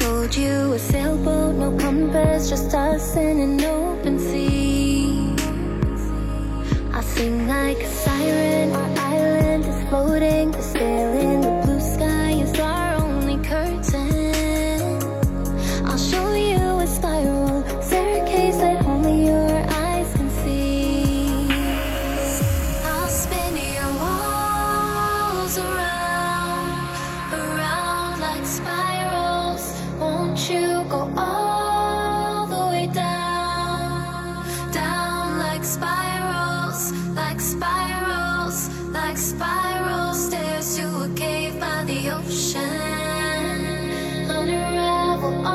told you a sailboat, no compass, just us in an open sea. I sing like a siren, our island is floating, the sail spiral stairs to a cave by the ocean. Unravel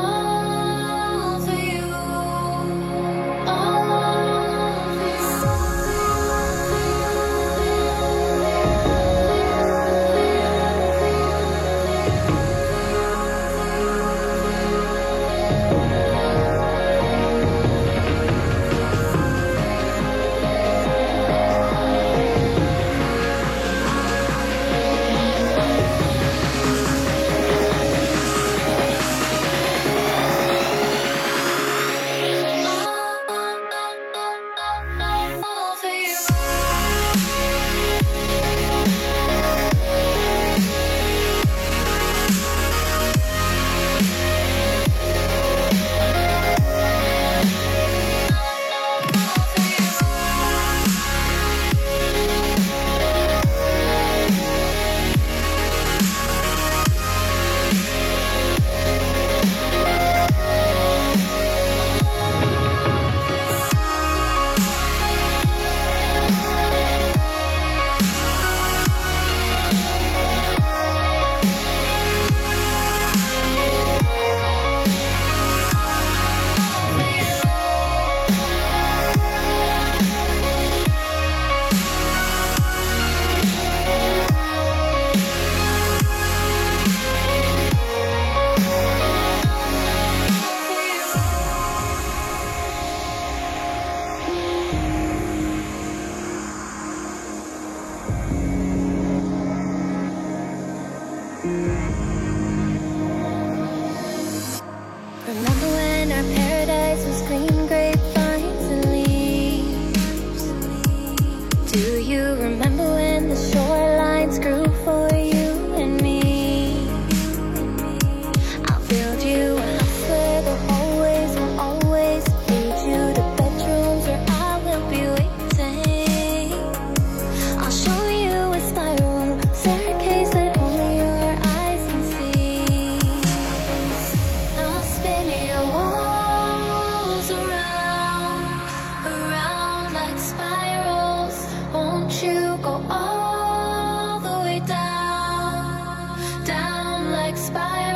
by